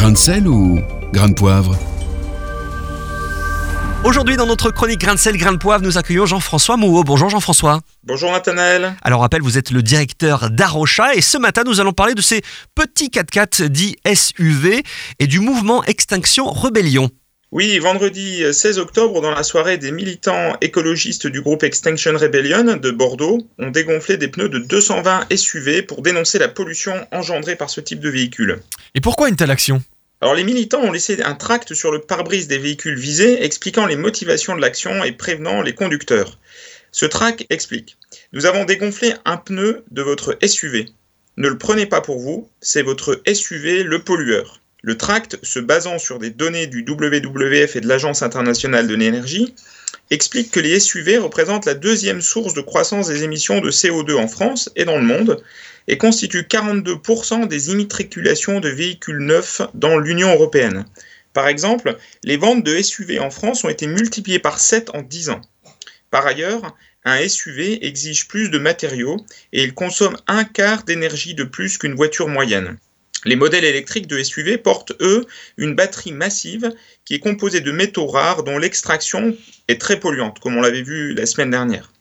Grain de sel ou grain de poivre Aujourd'hui, dans notre chronique Grain de sel, grain de poivre, nous accueillons Jean-François Mouot. Bonjour Jean-François. Bonjour Nathanaël. Alors, rappel, vous êtes le directeur d'Arocha et ce matin, nous allons parler de ces petits 4x4 dits SUV et du mouvement Extinction Rebellion. Oui, vendredi 16 octobre, dans la soirée, des militants écologistes du groupe Extinction Rebellion de Bordeaux ont dégonflé des pneus de 220 SUV pour dénoncer la pollution engendrée par ce type de véhicule. Et pourquoi une telle action? Alors les militants ont laissé un tract sur le pare-brise des véhicules visés expliquant les motivations de l'action et prévenant les conducteurs. Ce tract explique Nous avons dégonflé un pneu de votre SUV. Ne le prenez pas pour vous, c'est votre SUV le pollueur. Le tract, se basant sur des données du WWF et de l'Agence internationale de l'énergie, explique que les SUV représentent la deuxième source de croissance des émissions de CO2 en France et dans le monde, et constituent 42% des immatriculations de véhicules neufs dans l'Union européenne. Par exemple, les ventes de SUV en France ont été multipliées par 7 en 10 ans. Par ailleurs, un SUV exige plus de matériaux et il consomme un quart d'énergie de plus qu'une voiture moyenne. Les modèles électriques de SUV portent, eux, une batterie massive qui est composée de métaux rares dont l'extraction est très polluante, comme on l'avait vu la semaine dernière.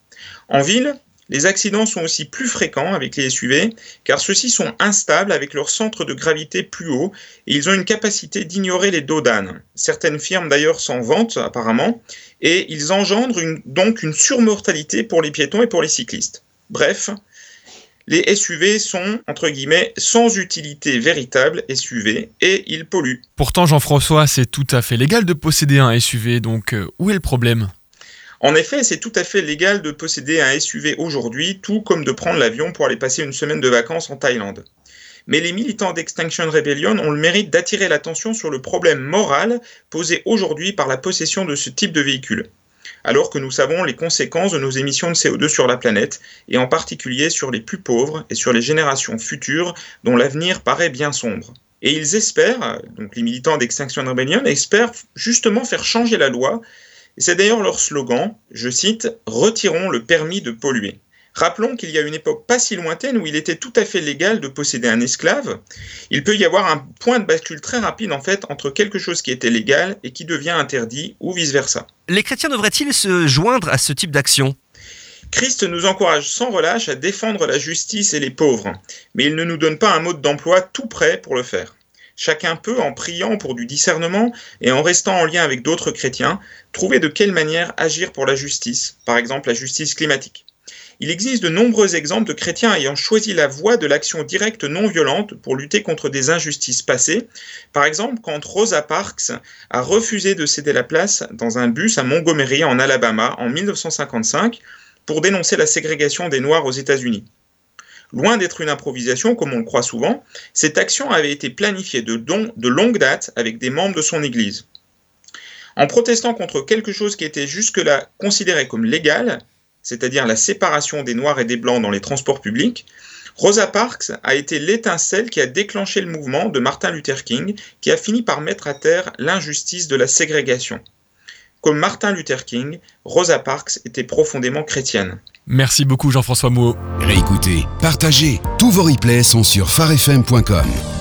En ville, les accidents sont aussi plus fréquents avec les SUV car ceux-ci sont instables avec leur centre de gravité plus haut et ils ont une capacité d'ignorer les dos d'âne. Certaines firmes d'ailleurs s'en vantent apparemment et ils engendrent donc une surmortalité pour les piétons et pour les cyclistes. Bref, les SUV sont, entre guillemets, sans utilité véritable SUV et ils polluent. Pourtant, Jean-François, c'est tout à fait légal de posséder un SUV, donc euh, où est le problème? En effet, c'est tout à fait légal de posséder un SUV aujourd'hui, tout comme de prendre l'avion pour aller passer une semaine de vacances en Thaïlande. Mais les militants d'Extinction Rebellion ont le mérite d'attirer l'attention sur le problème moral posé aujourd'hui par la possession de ce type de véhicule, alors que nous savons les conséquences de nos émissions de CO2 sur la planète, et en particulier sur les plus pauvres et sur les générations futures dont l'avenir paraît bien sombre. Et ils espèrent, donc les militants d'Extinction Rebellion espèrent justement faire changer la loi c'est d'ailleurs leur slogan, je cite, Retirons le permis de polluer. Rappelons qu'il y a une époque pas si lointaine où il était tout à fait légal de posséder un esclave. Il peut y avoir un point de bascule très rapide en fait entre quelque chose qui était légal et qui devient interdit ou vice-versa. Les chrétiens devraient-ils se joindre à ce type d'action? Christ nous encourage sans relâche à défendre la justice et les pauvres, mais il ne nous donne pas un mode d'emploi tout prêt pour le faire. Chacun peut, en priant pour du discernement et en restant en lien avec d'autres chrétiens, trouver de quelle manière agir pour la justice, par exemple la justice climatique. Il existe de nombreux exemples de chrétiens ayant choisi la voie de l'action directe non violente pour lutter contre des injustices passées. Par exemple, quand Rosa Parks a refusé de céder la place dans un bus à Montgomery en Alabama en 1955 pour dénoncer la ségrégation des Noirs aux États-Unis. Loin d'être une improvisation comme on le croit souvent, cette action avait été planifiée de, de longue date avec des membres de son Église. En protestant contre quelque chose qui était jusque-là considéré comme légal, c'est-à-dire la séparation des Noirs et des Blancs dans les transports publics, Rosa Parks a été l'étincelle qui a déclenché le mouvement de Martin Luther King, qui a fini par mettre à terre l'injustice de la ségrégation. Comme Martin Luther King, Rosa Parks était profondément chrétienne. Merci beaucoup Jean-François Mouot. Réécoutez, partagez, tous vos replays sont sur farfm.com.